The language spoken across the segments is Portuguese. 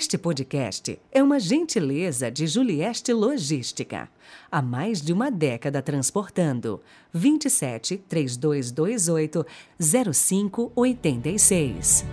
Este podcast é uma gentileza de Julieste Logística. Há mais de uma década transportando. 27 3228 0586.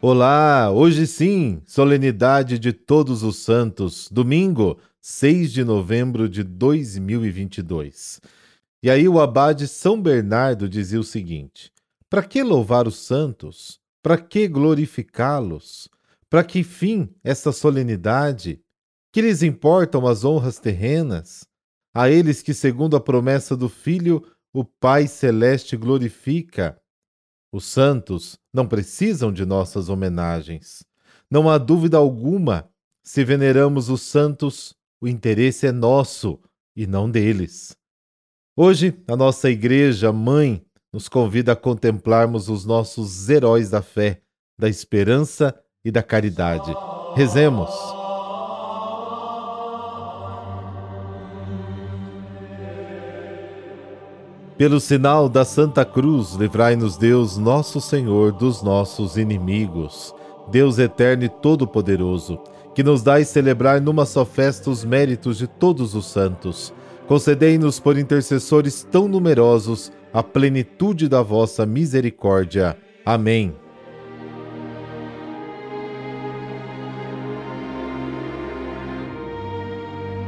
Olá, hoje sim, solenidade de Todos os Santos, domingo, 6 de novembro de 2022. E aí o abade São Bernardo dizia o seguinte: Para que louvar os santos? Para que glorificá-los? Para que fim essa solenidade? Que lhes importam as honras terrenas? A eles que, segundo a promessa do Filho, o Pai Celeste glorifica. Os santos não precisam de nossas homenagens. Não há dúvida alguma, se veneramos os santos, o interesse é nosso e não deles. Hoje, a nossa Igreja Mãe nos convida a contemplarmos os nossos heróis da fé, da esperança e da caridade. Rezemos. Pelo sinal da Santa Cruz, livrai-nos Deus, nosso Senhor, dos nossos inimigos. Deus eterno e todo-poderoso, que nos dais celebrar numa só festa os méritos de todos os santos. Concedei-nos, por intercessores tão numerosos, a plenitude da vossa misericórdia. Amém.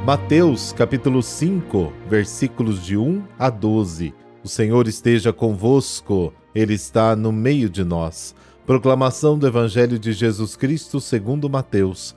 Mateus capítulo 5, versículos de 1 a 12. O Senhor esteja convosco, Ele está no meio de nós. Proclamação do Evangelho de Jesus Cristo segundo Mateus.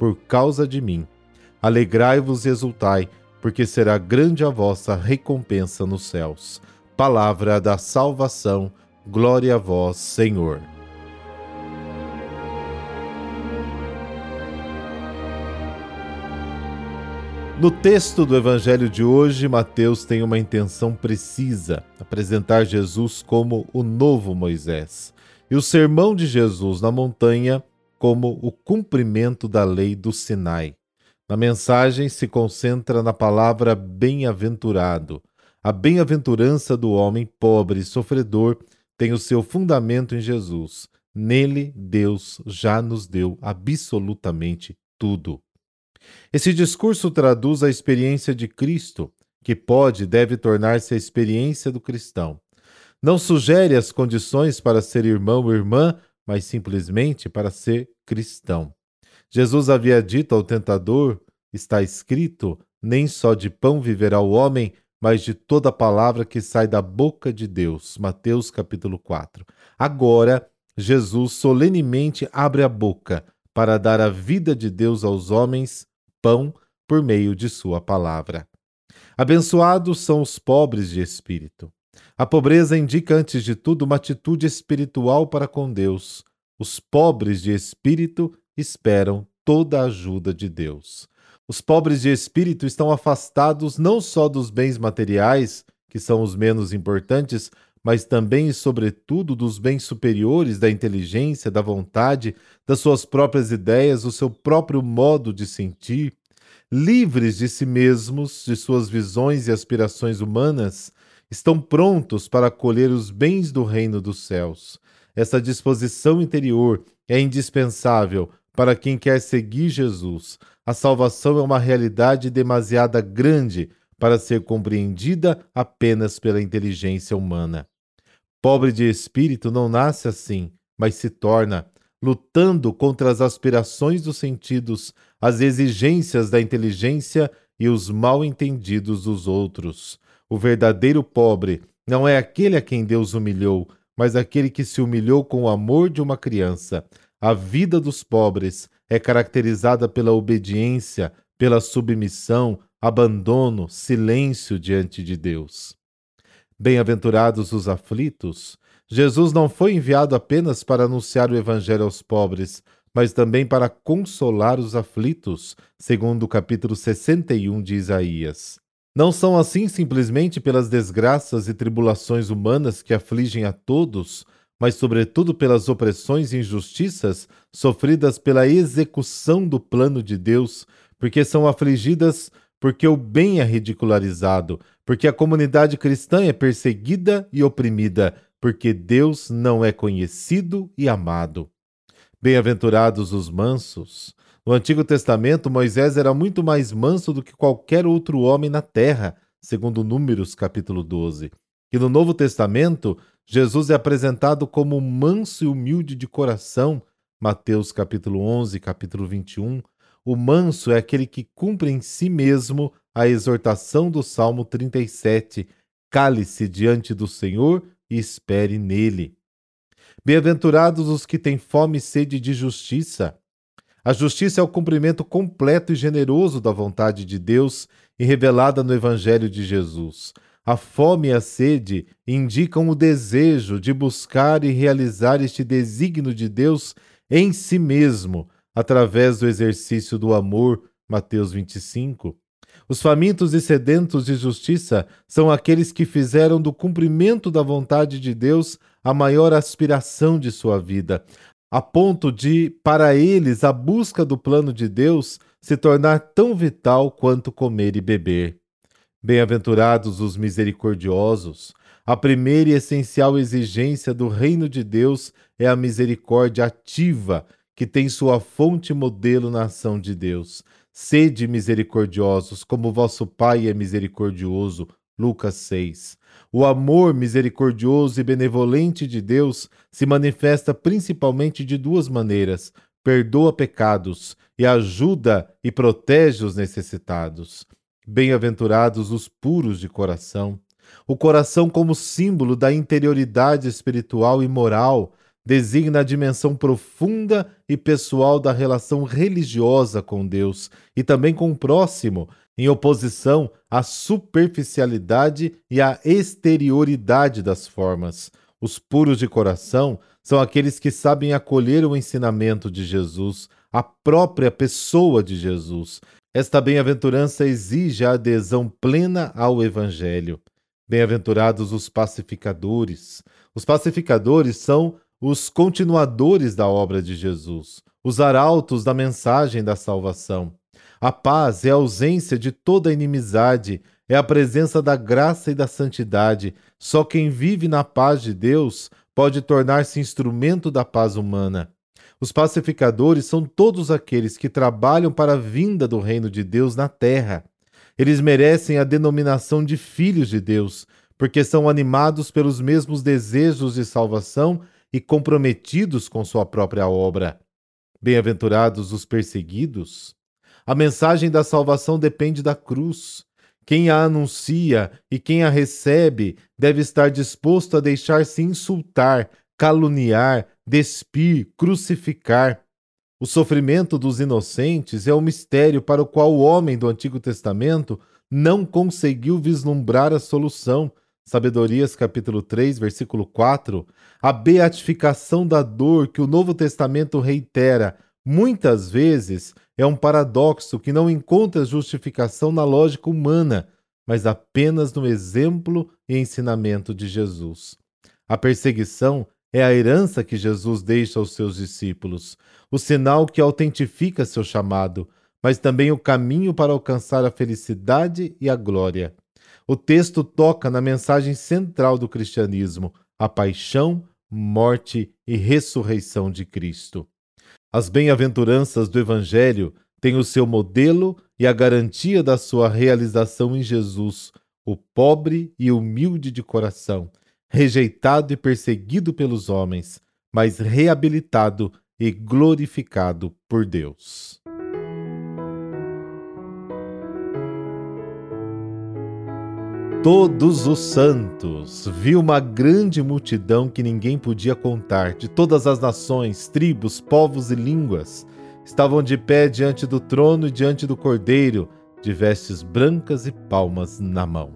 por causa de mim. Alegrai-vos e exultai, porque será grande a vossa recompensa nos céus. Palavra da salvação, glória a vós, Senhor. No texto do Evangelho de hoje, Mateus tem uma intenção precisa: apresentar Jesus como o novo Moisés e o sermão de Jesus na montanha como o cumprimento da lei do Sinai. Na mensagem se concentra na palavra bem-aventurado. A bem-aventurança do homem pobre e sofredor tem o seu fundamento em Jesus. Nele, Deus já nos deu absolutamente tudo. Esse discurso traduz a experiência de Cristo, que pode e deve tornar-se a experiência do cristão não sugere as condições para ser irmão ou irmã, mas simplesmente para ser cristão. Jesus havia dito ao tentador: está escrito, nem só de pão viverá o homem, mas de toda palavra que sai da boca de Deus. Mateus capítulo 4. Agora, Jesus solenemente abre a boca para dar a vida de Deus aos homens, pão, por meio de sua palavra. Abençoados são os pobres de espírito. A pobreza indica, antes de tudo, uma atitude espiritual para com Deus. Os pobres de espírito esperam toda a ajuda de Deus. Os pobres de espírito estão afastados não só dos bens materiais, que são os menos importantes, mas também e sobretudo dos bens superiores da inteligência, da vontade, das suas próprias ideias, do seu próprio modo de sentir. Livres de si mesmos, de suas visões e aspirações humanas, estão prontos para acolher os bens do reino dos céus. Essa disposição interior é indispensável para quem quer seguir Jesus. A salvação é uma realidade demasiada grande para ser compreendida apenas pela inteligência humana. Pobre de espírito não nasce assim, mas se torna, lutando contra as aspirações dos sentidos, as exigências da inteligência e os mal entendidos dos outros. O verdadeiro pobre não é aquele a quem Deus humilhou, mas aquele que se humilhou com o amor de uma criança. A vida dos pobres é caracterizada pela obediência, pela submissão, abandono, silêncio diante de Deus. Bem-aventurados os aflitos. Jesus não foi enviado apenas para anunciar o evangelho aos pobres, mas também para consolar os aflitos, segundo o capítulo 61 de Isaías. Não são assim simplesmente pelas desgraças e tribulações humanas que afligem a todos, mas sobretudo pelas opressões e injustiças sofridas pela execução do plano de Deus, porque são afligidas porque o bem é ridicularizado, porque a comunidade cristã é perseguida e oprimida, porque Deus não é conhecido e amado. Bem-aventurados os mansos. No Antigo Testamento, Moisés era muito mais manso do que qualquer outro homem na terra, segundo Números capítulo 12. E no Novo Testamento, Jesus é apresentado como manso e humilde de coração, Mateus capítulo 11, capítulo 21. O manso é aquele que cumpre em si mesmo a exortação do Salmo 37: Cale-se diante do Senhor e espere nele. Bem-aventurados os que têm fome e sede de justiça. A justiça é o cumprimento completo e generoso da vontade de Deus e revelada no Evangelho de Jesus. A fome e a sede indicam o desejo de buscar e realizar este desígnio de Deus em si mesmo, através do exercício do amor. Mateus 25. Os famintos e sedentos de justiça são aqueles que fizeram do cumprimento da vontade de Deus a maior aspiração de sua vida, a ponto de, para eles, a busca do plano de Deus se tornar tão vital quanto comer e beber. Bem-aventurados os misericordiosos. A primeira e essencial exigência do reino de Deus é a misericórdia ativa, que tem sua fonte modelo na ação de Deus. Sede misericordiosos, como vosso Pai é misericordioso. Lucas 6. O amor misericordioso e benevolente de Deus se manifesta principalmente de duas maneiras: perdoa pecados e ajuda e protege os necessitados. Bem-aventurados os puros de coração. O coração, como símbolo da interioridade espiritual e moral, designa a dimensão profunda e pessoal da relação religiosa com Deus e também com o próximo, em oposição à superficialidade e à exterioridade das formas. Os puros de coração são aqueles que sabem acolher o ensinamento de Jesus, a própria pessoa de Jesus. Esta bem-aventurança exige a adesão plena ao Evangelho. Bem-aventurados os pacificadores. Os pacificadores são os continuadores da obra de Jesus, os arautos da mensagem da salvação. A paz é a ausência de toda inimizade, é a presença da graça e da santidade. Só quem vive na paz de Deus pode tornar-se instrumento da paz humana. Os pacificadores são todos aqueles que trabalham para a vinda do reino de Deus na terra. Eles merecem a denominação de filhos de Deus, porque são animados pelos mesmos desejos de salvação e comprometidos com sua própria obra. Bem-aventurados os perseguidos, a mensagem da salvação depende da cruz. Quem a anuncia e quem a recebe deve estar disposto a deixar-se insultar, caluniar, despir, crucificar. O sofrimento dos inocentes é o mistério para o qual o homem do Antigo Testamento não conseguiu vislumbrar a solução. Sabedorias capítulo 3, versículo 4. A beatificação da dor que o Novo Testamento reitera muitas vezes é um paradoxo que não encontra justificação na lógica humana, mas apenas no exemplo e ensinamento de Jesus. A perseguição é a herança que Jesus deixa aos seus discípulos, o sinal que autentifica seu chamado, mas também o caminho para alcançar a felicidade e a glória. O texto toca na mensagem central do cristianismo, a paixão, morte e ressurreição de Cristo. As bem-aventuranças do Evangelho têm o seu modelo e a garantia da sua realização em Jesus, o pobre e humilde de coração, rejeitado e perseguido pelos homens, mas reabilitado e glorificado por Deus. Todos os santos viu uma grande multidão que ninguém podia contar, de todas as nações, tribos, povos e línguas. Estavam de pé diante do trono e diante do cordeiro, de vestes brancas e palmas na mão.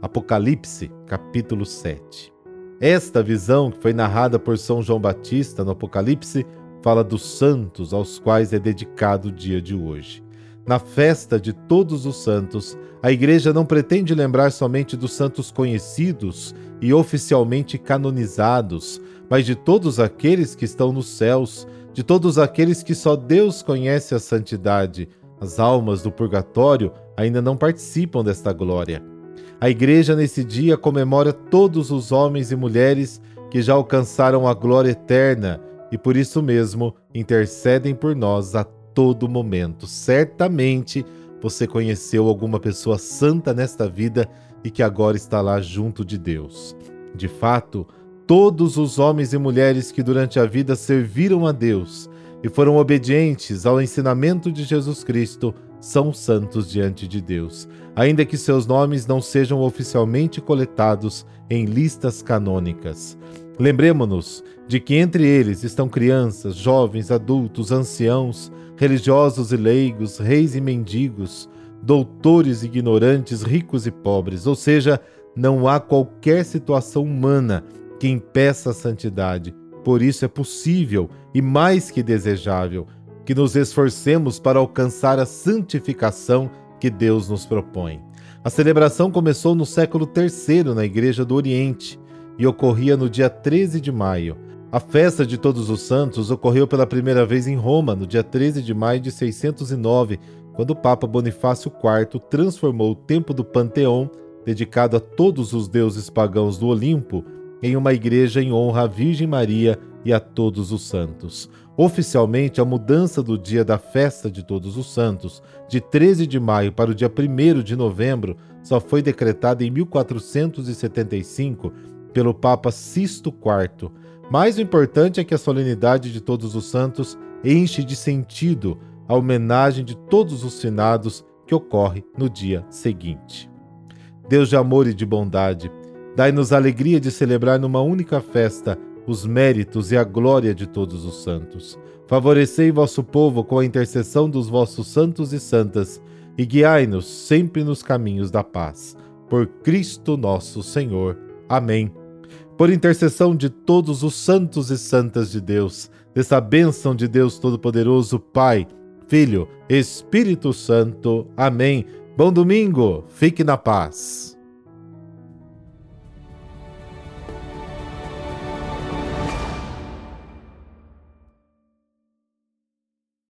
Apocalipse, capítulo 7. Esta visão, que foi narrada por São João Batista no Apocalipse, fala dos santos aos quais é dedicado o dia de hoje. Na festa de todos os santos, a Igreja não pretende lembrar somente dos santos conhecidos e oficialmente canonizados, mas de todos aqueles que estão nos céus, de todos aqueles que só Deus conhece a santidade. As almas do purgatório ainda não participam desta glória. A Igreja, nesse dia, comemora todos os homens e mulheres que já alcançaram a glória eterna e, por isso mesmo, intercedem por nós a todo momento. Certamente você conheceu alguma pessoa santa nesta vida e que agora está lá junto de Deus. De fato, todos os homens e mulheres que durante a vida serviram a Deus e foram obedientes ao ensinamento de Jesus Cristo são santos diante de Deus, ainda que seus nomes não sejam oficialmente coletados em listas canônicas. Lembremos-nos de que entre eles estão crianças, jovens, adultos, anciãos, religiosos e leigos, reis e mendigos, doutores e ignorantes, ricos e pobres, ou seja, não há qualquer situação humana que impeça a santidade. Por isso é possível e mais que desejável que nos esforcemos para alcançar a santificação que Deus nos propõe. A celebração começou no século III na Igreja do Oriente e ocorria no dia 13 de maio. A festa de Todos os Santos ocorreu pela primeira vez em Roma no dia 13 de maio de 609, quando o Papa Bonifácio IV transformou o templo do Panteão, dedicado a todos os deuses pagãos do Olimpo, em uma igreja em honra à Virgem Maria e a todos os santos. Oficialmente, a mudança do dia da festa de Todos os Santos, de 13 de maio para o dia 1 de novembro, só foi decretada em 1475 pelo Papa Sisto IV mais o importante é que a solenidade de Todos os Santos enche de sentido a homenagem de todos os finados que ocorre no dia seguinte. Deus de amor e de bondade, dai-nos a alegria de celebrar numa única festa os méritos e a glória de todos os santos. Favorecei vosso povo com a intercessão dos vossos santos e santas e guiai-nos sempre nos caminhos da paz. Por Cristo nosso Senhor. Amém por intercessão de todos os santos e santas de Deus, dessa bênção de Deus Todo-Poderoso, Pai, Filho, Espírito Santo. Amém. Bom domingo, fique na paz.